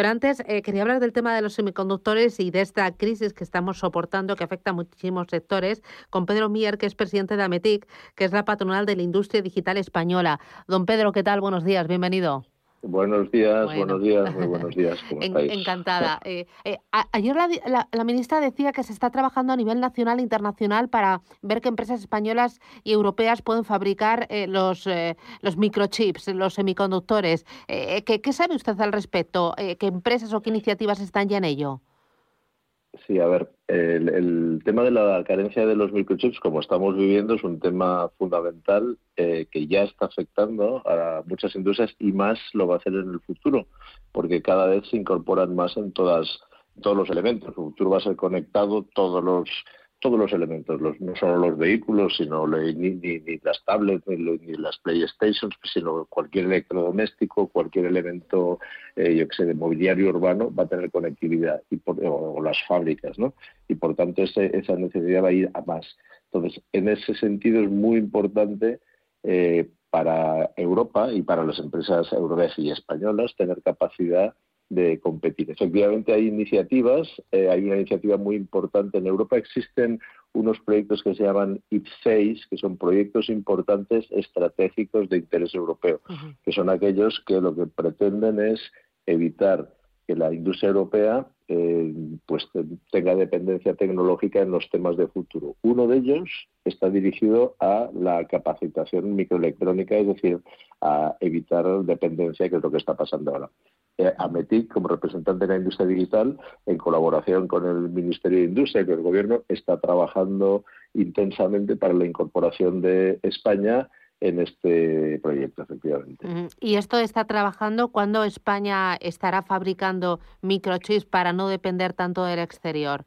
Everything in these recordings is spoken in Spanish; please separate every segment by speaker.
Speaker 1: Pero antes eh, quería hablar del tema de los semiconductores y de esta crisis que estamos soportando que afecta a muchísimos sectores con Pedro Mier, que es presidente de AMETIC, que es la patronal de la industria digital española. Don Pedro, ¿qué tal? Buenos días, bienvenido.
Speaker 2: Buenos días, buenos días, muy buenos días. ¿Cómo estáis?
Speaker 1: Encantada. Eh, eh, ayer la, ministra decía que se está trabajando a nivel nacional e internacional para ver qué empresas españolas y europeas pueden fabricar eh, los, los microchips, los semiconductores. ¿qué, ¿Qué sabe usted al respecto? ¿Qué empresas o qué iniciativas están ya en ello?
Speaker 2: Sí, a ver, el, tema de la carencia de los microchips, como estamos viviendo, es un tema fundamental eh, que ya está afectando a muchas industrias y más lo va a hacer en el futuro, porque cada vez se incorporan más en todas todos los elementos. El futuro va a ser conectado, todos los todos los elementos, no solo los vehículos, sino ni, ni, las tablets, ni, las PlayStations, sino cualquier electrodoméstico, cualquier elemento, eh, yo que sé, de mobiliario urbano va a tener conectividad y o, las fábricas, ¿no? Y por tanto esa necesidad va a ir a más. Entonces, en ese sentido es muy importante eh, para Europa y para las empresas europeas y españolas tener capacidad de competir. Efectivamente hay iniciativas, eh, hay una iniciativa muy importante en Europa, existen unos proyectos que se llaman IP6, que son proyectos importantes estratégicos de interés europeo, que son aquellos que lo que pretenden es evitar que la industria europea eh, pues tenga dependencia tecnológica en los temas de futuro. Uno de ellos está dirigido a la capacitación microelectrónica, es decir, a evitar dependencia, que es lo que está pasando ahora. Eh, AMETIC, como representante de la industria digital, en colaboración con el Ministerio de Industria y con el Gobierno, está trabajando intensamente para la incorporación de España en este proyecto, efectivamente.
Speaker 1: ¿Y esto está trabajando cuando España estará fabricando microchips para no depender tanto del exterior?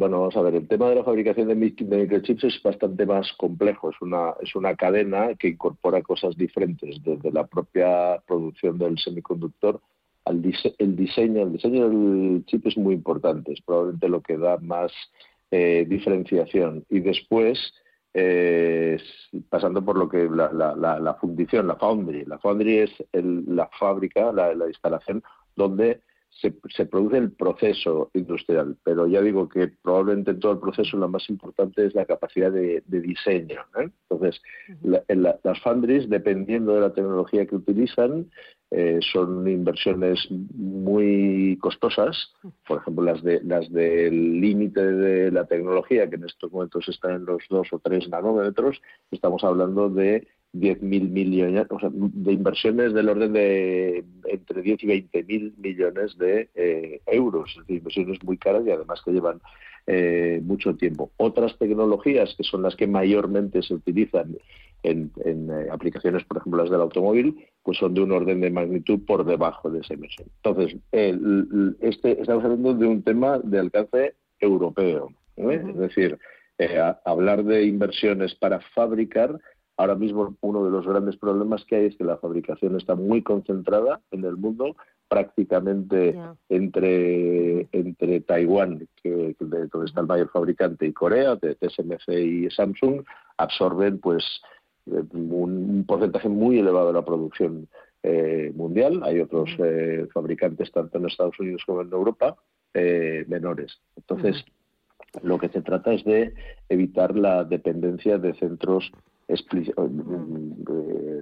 Speaker 2: Bueno, vamos a ver, el tema de la fabricación de, microchips es bastante más complejo, es una, es una cadena que incorpora cosas diferentes, desde la propia producción del semiconductor al el diseño. El diseño del chip es muy importante, es probablemente lo que da más eh, diferenciación. Y después, eh, pasando por lo que la, la, fundición, la foundry. La foundry es la fábrica, la instalación donde se, produce el proceso industrial, pero ya digo que probablemente en todo el proceso lo más importante es la capacidad de, diseño. ¿eh? Entonces, las foundries, dependiendo de la tecnología que utilizan, eh, son inversiones muy costosas. Por ejemplo, las de las del límite de la tecnología, que en estos momentos está en los 2 o 3 nanómetros, estamos hablando de 10.000 millones, o sea, de inversiones del orden de entre 10 y 20 mil millones de eh, euros, es decir, inversiones muy caras y además que llevan eh, mucho tiempo. Otras tecnologías que son las que mayormente se utilizan en, eh, aplicaciones, por ejemplo, las del automóvil, pues son de un orden de magnitud por debajo de esa inversión. Entonces, este, estamos hablando de un tema de alcance europeo, es decir, hablar de inversiones para fabricar Ahora mismo uno de los grandes problemas que hay es que la fabricación está muy concentrada en el mundo, prácticamente entre, entre Taiwán, que, donde está el mayor fabricante, y Corea, de TSMC y Samsung, absorben pues eh, un, porcentaje muy elevado de la producción eh, mundial. Hay otros eh, fabricantes, tanto en Estados Unidos como en Europa, menores. Entonces, lo que se trata es de evitar la dependencia de centros eh,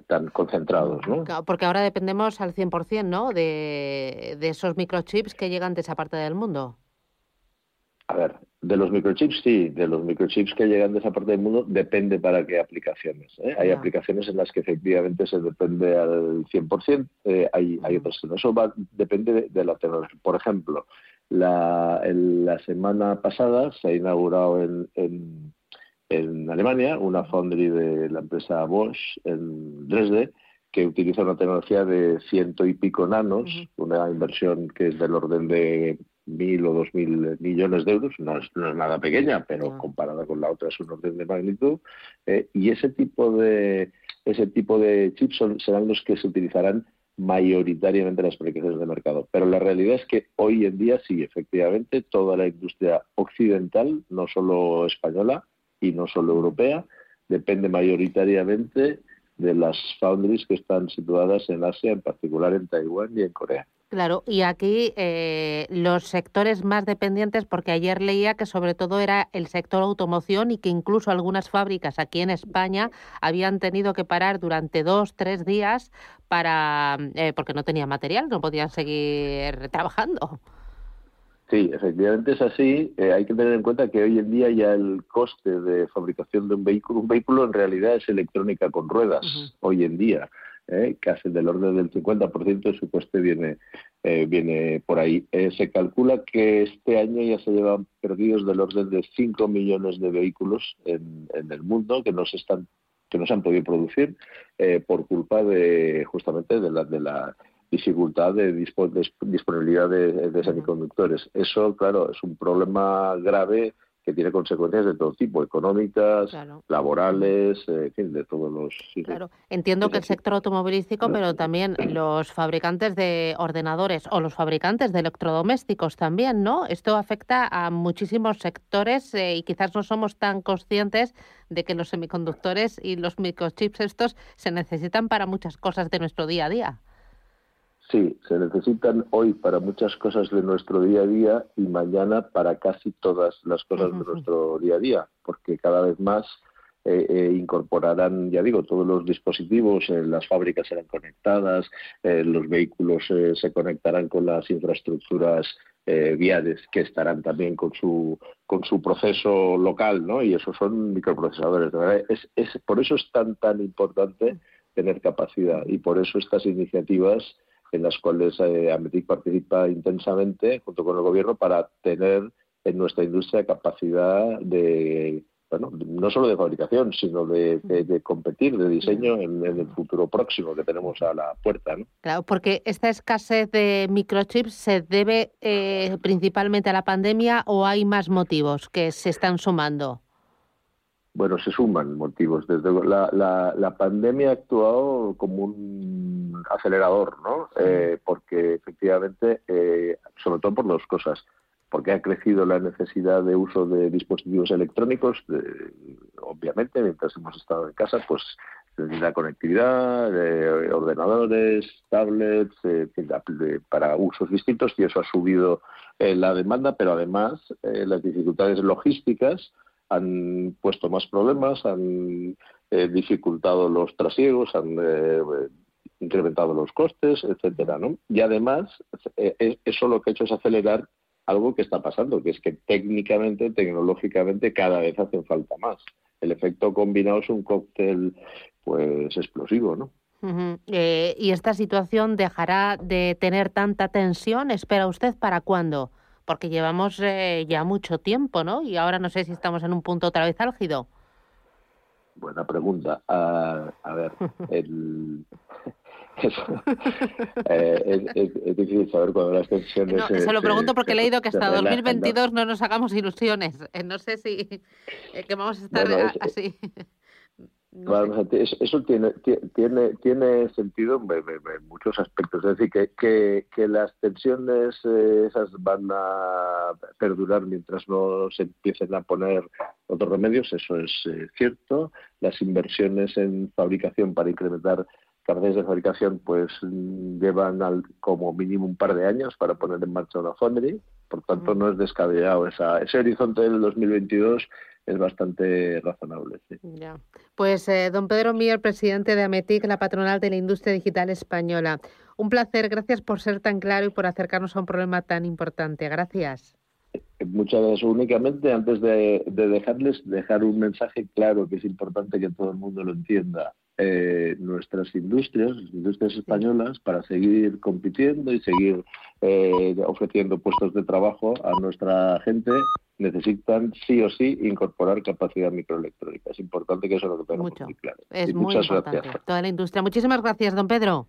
Speaker 2: tan concentrados. ¿no?
Speaker 1: Porque ahora dependemos al 100% ¿no? de, de esos microchips que llegan de esa parte del mundo.
Speaker 2: A ver, de los microchips sí, de los microchips que llegan de esa parte del mundo depende para qué aplicaciones. ¿eh? Hay aplicaciones en las que efectivamente se depende al 100%, eh, hay, hay otras que no. Eso va, depende de, la tecnología. Por ejemplo, la, la semana pasada se ha inaugurado en en Alemania, una foundry de la empresa Bosch en Dresde, que utiliza una tecnología de ciento y pico nanos, una inversión que es del orden de mil o dos mil millones de euros, no es, nada pequeña, pero comparada con la otra es un orden de magnitud, eh, y ese tipo de ese tipo de chips son, serán los que se utilizarán mayoritariamente en las aplicaciones de mercado. Pero la realidad es que hoy en día sí, efectivamente, toda la industria occidental, no solo española y no solo europea, depende mayoritariamente de las foundries que están situadas en Asia, en particular en Taiwán y en Corea.
Speaker 1: Claro, y aquí eh, los sectores más dependientes, porque ayer leía que sobre todo era el sector automoción y que incluso algunas fábricas aquí en España habían tenido que parar durante dos, tres días para eh, porque no tenía material, no podían seguir trabajando.
Speaker 2: Sí, efectivamente es así. Eh, hay que tener en cuenta que hoy en día ya el coste de fabricación de un vehículo, un vehículo en realidad es electrónica con ruedas, hoy en día. ¿eh? casi del orden del 50% de su coste viene, eh, viene por ahí. Eh, se calcula que este año ya se llevan perdidos del orden de 5 millones de vehículos en, el mundo que no se están que no se han podido producir por culpa de justamente de la, de la dificultad de, disponibilidad de semiconductores. Eso, claro, es un problema grave que tiene consecuencias de todo tipo, económicas, laborales, eh, en fin, de todos los...
Speaker 1: claro, entiendo que el sector automovilístico, pero también los fabricantes de ordenadores o los fabricantes de electrodomésticos también, ¿no? Esto afecta a muchísimos sectores eh, y quizás no somos tan conscientes de que los semiconductores y los microchips estos se necesitan para muchas cosas de nuestro día a día.
Speaker 2: Sí, se necesitan hoy para muchas cosas de nuestro día a día y mañana para casi todas las cosas de nuestro día a día, porque cada vez más eh, eh, incorporarán, ya digo, todos los dispositivos, eh, las fábricas serán conectadas, los vehículos se conectarán con las infraestructuras viales que estarán también con su con su proceso local, ¿no? Y esos son microprocesadores. Es, es, por eso es tan tan importante tener capacidad y por eso estas iniciativas en las cuales eh, Ametic participa intensamente junto con el gobierno para tener en nuestra industria capacidad de, bueno, no solo de fabricación, sino de, competir, de diseño en, el futuro próximo que tenemos a la puerta. ¿no?
Speaker 1: Claro, porque esta escasez de microchips se debe eh, principalmente a la pandemia o hay más motivos que se están sumando
Speaker 2: bueno, se suman motivos. Desde la, la, la pandemia ha actuado como un acelerador, ¿no? Eh, porque efectivamente, eh, sobre todo por dos cosas. Porque ha crecido la necesidad de uso de dispositivos electrónicos, obviamente, mientras hemos estado en casa, pues la conectividad, de ordenadores, tablets, para usos distintos y eso ha subido eh, la demanda, pero además las dificultades logísticas han puesto más problemas, han eh, dificultado los trasiegos, han eh, incrementado los costes, etcétera, ¿no? Y además, eh, eso lo que ha hecho es acelerar algo que está pasando, que es que técnicamente, tecnológicamente, cada vez hacen falta más. El efecto combinado es un cóctel, pues, explosivo, ¿no?
Speaker 1: ¿Y esta situación dejará de tener tanta tensión? ¿Espera usted para cuándo? Porque llevamos eh, ya mucho tiempo, ¿no? Y ahora no sé si estamos en un punto otra vez álgido.
Speaker 2: Buena pregunta. a ver, el... Eh, es, difícil saber cuándo las tensiones...
Speaker 1: No, se, lo pregunto porque he leído que hasta 2022 ¿no? nos hagamos ilusiones. Eh, no sé si que vamos a estar así
Speaker 2: eso tiene, tiene, tiene sentido en, muchos aspectos. Es decir, que, que, las tensiones eh, esas van a perdurar mientras no se empiecen a poner otros remedios, eso es eh, cierto. Las inversiones en fabricación para incrementar capacidades de fabricación pues llevan al, como mínimo un par de años para poner en marcha una foundry. Por tanto, no es descabellado esa, ese horizonte del 2022 es bastante razonable.
Speaker 1: Ya. Pues eh, don Pedro Mier, presidente de AMETIC, la patronal de la industria digital española. Un placer, gracias por ser tan claro y por acercarnos a un problema tan importante. Gracias.
Speaker 2: Muchas gracias. Únicamente, antes de, dejarles, dejar un mensaje claro que es importante que todo el mundo lo entienda. Eh, nuestras industrias, las industrias españolas, para seguir compitiendo y seguir eh, ofreciendo puestos de trabajo a nuestra gente, necesitan sí o sí incorporar capacidad microelectrónica. Es importante que eso lo tengamos muy claro.
Speaker 1: Es muy importante. Toda la industria. Muchísimas gracias, don Pedro.